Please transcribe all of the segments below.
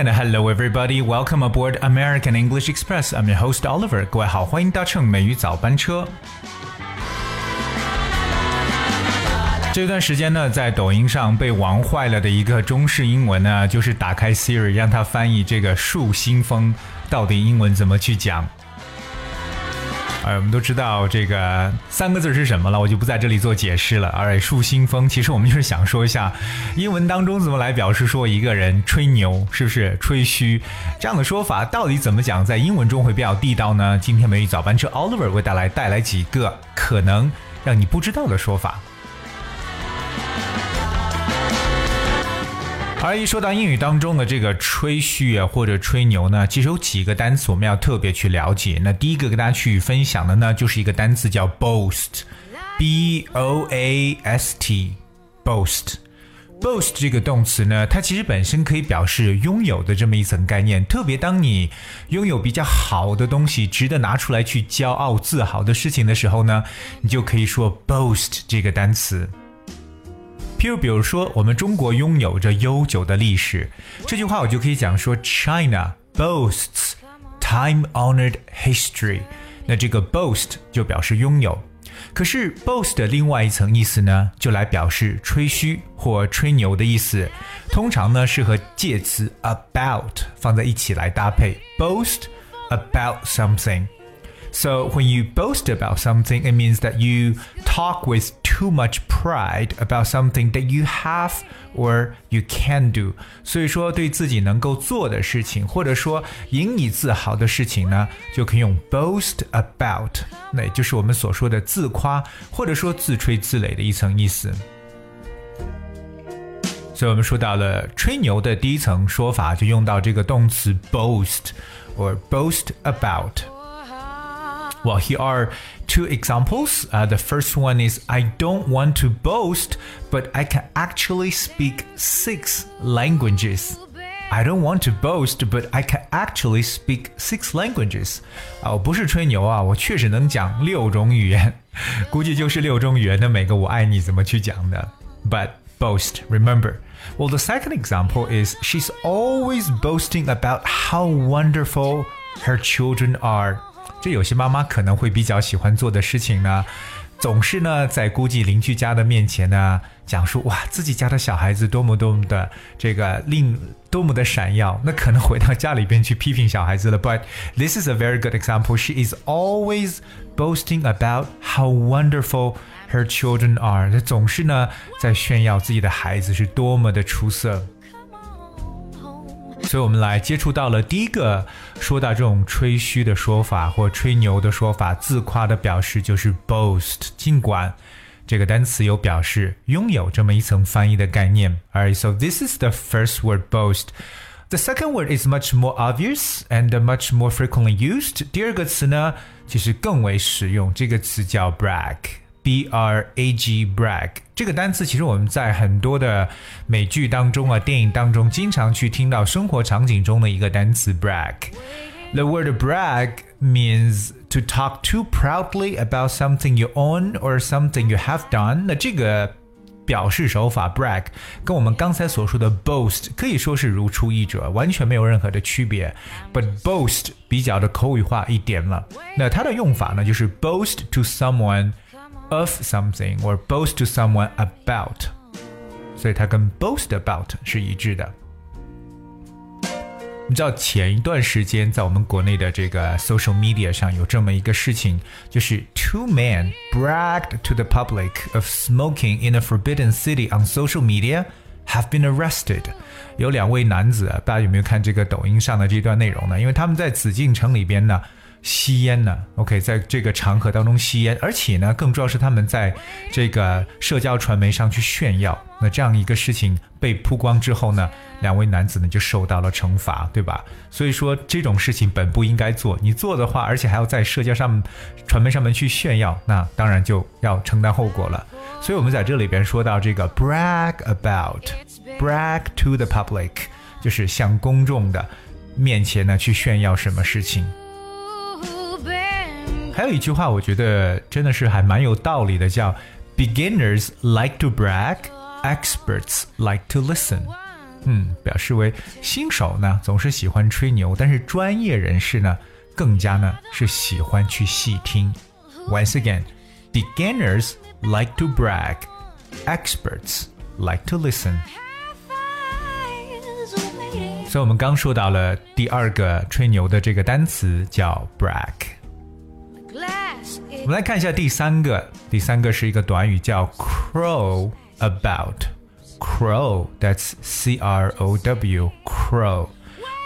and hello everybody. Welcome aboard American English Express. I'm your host Oliver. 各位好，欢迎搭乘美语早班车。这段时间呢，在抖音上被玩坏了的一个中式英文呢，就是打开 Siri 让它翻译这个树新风，到底英文怎么去讲？哎，我们都知道这个三个字是什么了，我就不在这里做解释了。而树新风，其实我们就是想说一下，英文当中怎么来表示说一个人吹牛，是不是吹嘘？这样的说法到底怎么讲，在英文中会比较地道呢？今天美语早班车 Oliver 为带来带来几个可能让你不知道的说法。而一说到英语当中的这个吹嘘啊或者吹牛呢，其实有几个单词我们要特别去了解。那第一个跟大家去分享的呢，就是一个单词叫 boast，b o a s t，boast。boast 这个动词呢，它其实本身可以表示拥有的这么一层概念。特别当你拥有比较好的东西，值得拿出来去骄傲自豪的事情的时候呢，你就可以说 boast 这个单词。就比如说，我们中国拥有着悠久的历史，这句话我就可以讲说，China boasts time-honored history。那这个 boast 就表示拥有，可是 boast 的另外一层意思呢，就来表示吹嘘或吹牛的意思。通常呢是和介词 about 放在一起来搭配，boast about something。So when you boast about something, it means that you talk with too much pride about something that you have or you can do。所以说，对自己能够做的事情，或者说引以自豪的事情呢，就可以用 boast about，那也就是我们所说的自夸或者说自吹自擂的一层意思。所以我们说到了吹牛的第一层说法，就用到这个动词 boast or boast about。 well, here are two examples. Uh, the first one is I don't want to boast, but I can actually speak six languages. I don't want to boast, but I can actually speak six languages. 啊，我不是吹牛啊，我确实能讲六种语言，估计就是六种语言的每个我爱你怎么去讲的。But boast, remember. Well, the second example is she's always boasting about how wonderful her children are. 这有些妈妈可能会比较喜欢做的事情呢，总是呢在估计邻居家的面前呢讲述哇自己家的小孩子多么多么的这个令多么的闪耀，那可能回到家里边去批评小孩子了。But this is a very good example. She is always boasting about how wonderful her children are. 她总是呢在炫耀自己的孩子是多么的出色。所以我们来接触到了第一个说到这种吹嘘的说法或吹牛的说法，自夸的表示就是 boast。尽管这个单词有表示拥有这么一层翻译的概念。Alright, so this is the first word boast. The second word is much more obvious and much more frequently used. 第二个词呢，其实更为实用，这个词叫 brag。 B R A G brag 这个单词，其实我们在很多的美剧当中啊、电影当中，经常去听到生活场景中的一个单词 brag。The word brag means to talk too proudly about something you own or something you have done。那这个表示手法 brag 跟我们刚才所说的 boast 可以说是如出一辙，完全没有任何的区别。But boast 比较的口语化一点了。那它的用法呢，就是 boast to someone。 of something or boast to someone about，所以它跟 boast about 是一致的。你知道前一段时间在我们国内的这个 social media 上有这么一个事情，就是 two men bragged to the public of smoking in a forbidden city on social media have been arrested。有两位男子，大家有没有看这个抖音上的这段内容呢？因为他们在紫禁城里边呢。 吸烟呢？OK，在这个场合当中吸烟，而且呢，更重要是他们在这个社交传媒上去炫耀。那这样一个事情被曝光之后呢，两位男子呢就受到了惩罚，对吧？所以说这种事情本不应该做，你做的话，而且还要在社交上、传媒上面去炫耀，那当然就要承担后果了。所以我们在这里边说到这个 brag about，brag to the public，就是向公众的面前呢去炫耀什么事情。还有一句话，我觉得真的是还蛮有道理的，叫 “Beginners like to brag, experts like to listen。” 嗯，表示为新手呢总是喜欢吹牛，但是专业人士呢更加呢是喜欢去细听。Once again, beginners like to brag, experts like to listen. 所以我们刚说到了第二个吹牛的这个单词叫 brag。 我们来看一下第三个，第三个是一个短语叫 crow about。crow that's C R O W crow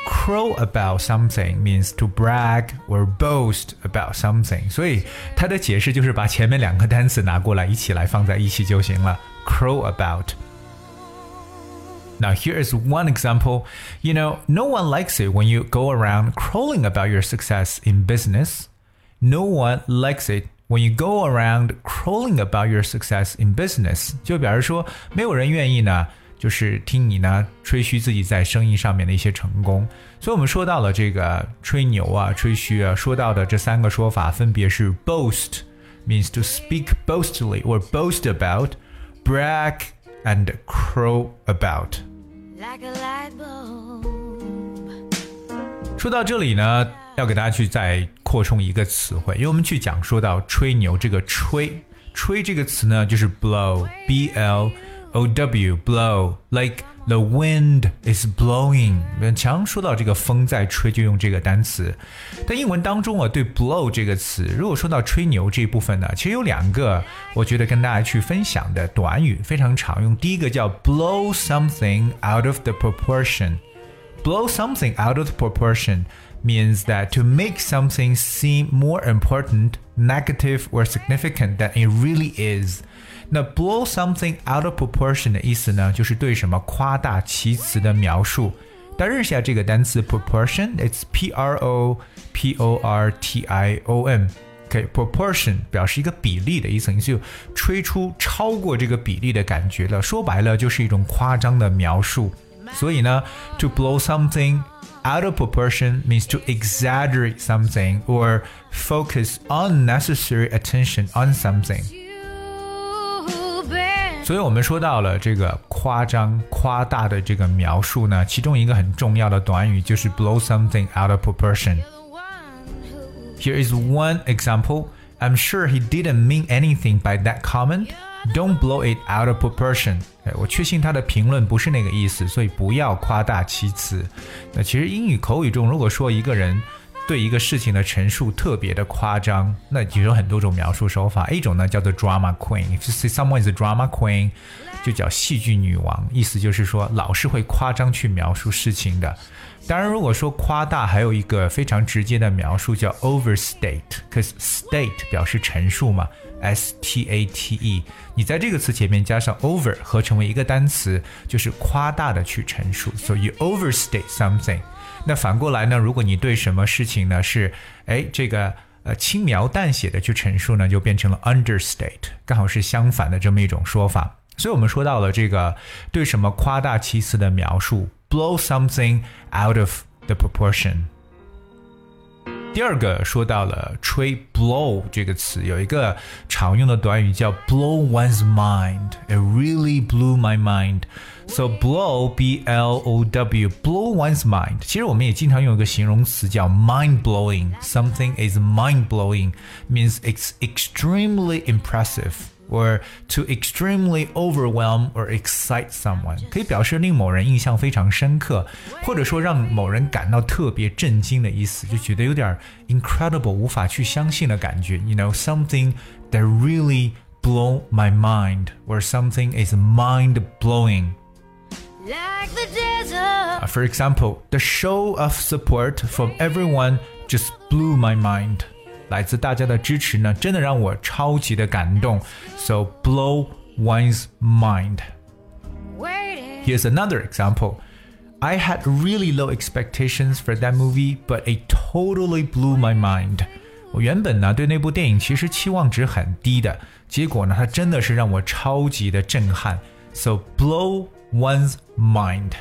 crow about something means to brag or boast about something，所以它的解释就是把前面两个单词拿过来一起来放在一起就行了。crow about。now, here is one example. You know, no one likes it when you go around crawling about your success in business. No one likes it when you go around crawling about your success in business. 就表示说，没有人愿意呢，就是听你呢吹嘘自己在生意上面的一些成功。所以我们说到了这个吹牛啊、吹嘘啊，说到的这三个说法分别是 boast means to speak boastfully or boast about, brag and crow about。说到这里呢，要给大家去再 扩充一个词汇，因为我们去讲说到吹牛，这个吹吹这个词呢，就是 blow，b l o w blow，like。The wind is blowing。常说到这个风在吹，就用这个单词。但英文当中啊，对 blow 这个词，如果说到吹牛这一部分呢，其实有两个，我觉得跟大家去分享的短语非常常用。第一个叫 blow something out of the proportion。Blow something out of proportion means that to make something seem more important, negative, or significant than it really is. 那 blow something out of proportion 的意思呢，就是对什么夸大其词的描述。大家认识一下这个单词 proportion，it's p r o p o r t i o n。OK，proportion 表示一个比例的意思，你就吹出超过这个比例的感觉了。说白了就是一种夸张的描述。 所以呢，to blow something out of proportion means to exaggerate something or focus unnecessary attention on something。所以我们说到了这个夸张、夸大的这个描述呢，其中一个很重要的短语就是 blow something out of proportion。Here is one example. I'm sure he didn't mean anything by that comment. Don't blow it out of proportion. 哎我确信他的评论不是那个意思，所以不要夸大其词。那其实英语口语中，如果说一个人对一个事情的陈述特别的夸张，那其实有很多种描述手法。一种呢叫做 drama queen，If you say someone is a drama queen，就叫戏剧女王，意思就是说老是会夸张去描述事情的。当然，如果说夸大，还有一个非常直接的描述叫 overstate，cause state 表示陈述嘛，s t a t e，你在这个词前面加上 over，合成为一个单词，就是夸大的去陈述。So you overstate something。那反过来呢？如果你对什么事情呢是，哎，这个呃轻描淡写的去陈述呢，就变成了 understate，刚好是相反的这么一种说法。所以我们说到了这个对什么夸大其词的描述 ，blow something out of the proportion。第二个说到了吹 blow 这个词，有一个常用的短语叫 blow one's mind。It really blew my mind。So blow b l o w blow one's mind。其实我们也经常用一个形容词叫 mind blowing。Something is mind blowing means it's extremely impressive。 or to extremely overwhelm or excite someone，可以表示令某人印象非常深刻，或者说让某人感到特别震惊的意思，就觉得有点 incredible，无法去相信的感觉。You know something that really blow my mind, or something is mind blowing. Like uh, for example, the show of support from everyone just blew my mind. 来自大家的支持呢，真的让我超级的感动。So blow one's mind. Here's another example. I had really low expectations for that movie, but it totally blew my mind. 我原本呢对那部电影其实期望值很低的，结果呢它真的是让我超级的震撼。So blow one's mind.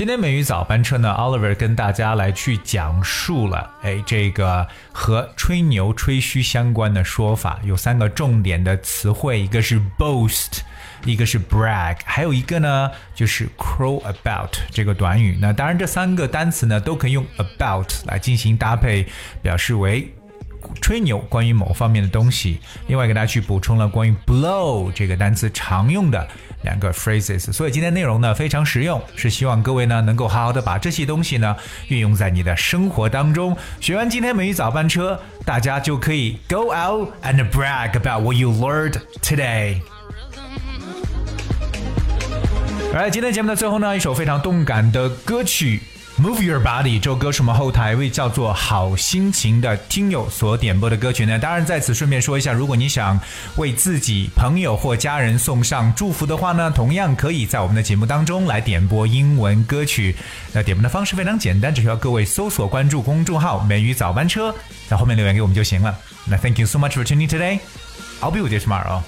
今天美语早班车呢，Oliver 跟大家来去讲述了，哎，这个和吹牛、吹嘘相关的说法，有三个重点的词汇，一个是 boast。一个是 brag，还有一个呢就是 crow about 这个短语。那当然，这三个单词呢都可以用 about 来进行搭配，表示为。吹牛关于某方面的东西，另外给大家去补充了关于 blow 这个单词常用的两个 phrases，所以今天内容呢非常实用，是希望各位呢能够好好的把这些东西呢运用在你的生活当中。学完今天美语早班车，大家就可以 go out and brag about what you learned today。来，今天节目的最后呢，一首非常动感的歌曲。Move Your Body 这首歌是我们后台一位叫做好心情的听友所点播的歌曲呢。当然在此顺便说一下，如果你想为自己朋友或家人送上祝福的话呢，同样可以在我们的节目当中来点播英文歌曲。那点播的方式非常简单，只需要各位搜索关注公众号“美语早班车”，在后面留言给我们就行了。那 Thank you so much for tuning today. I'll be with you tomorrow.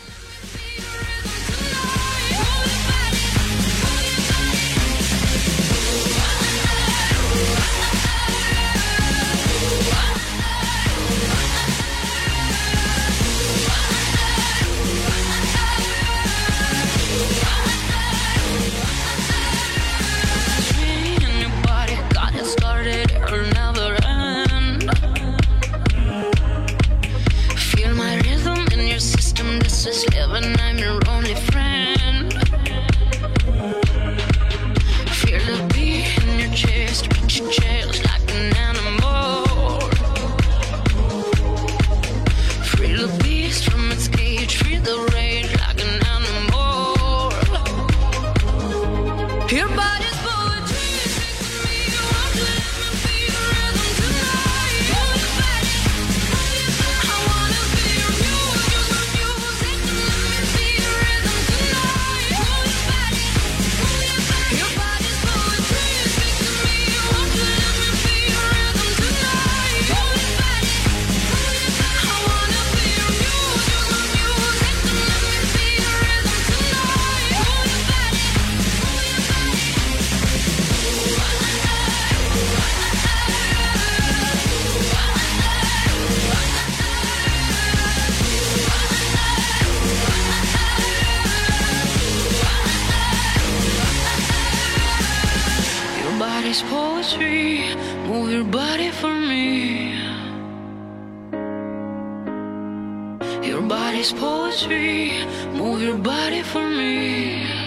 Body's poetry, move your body for me.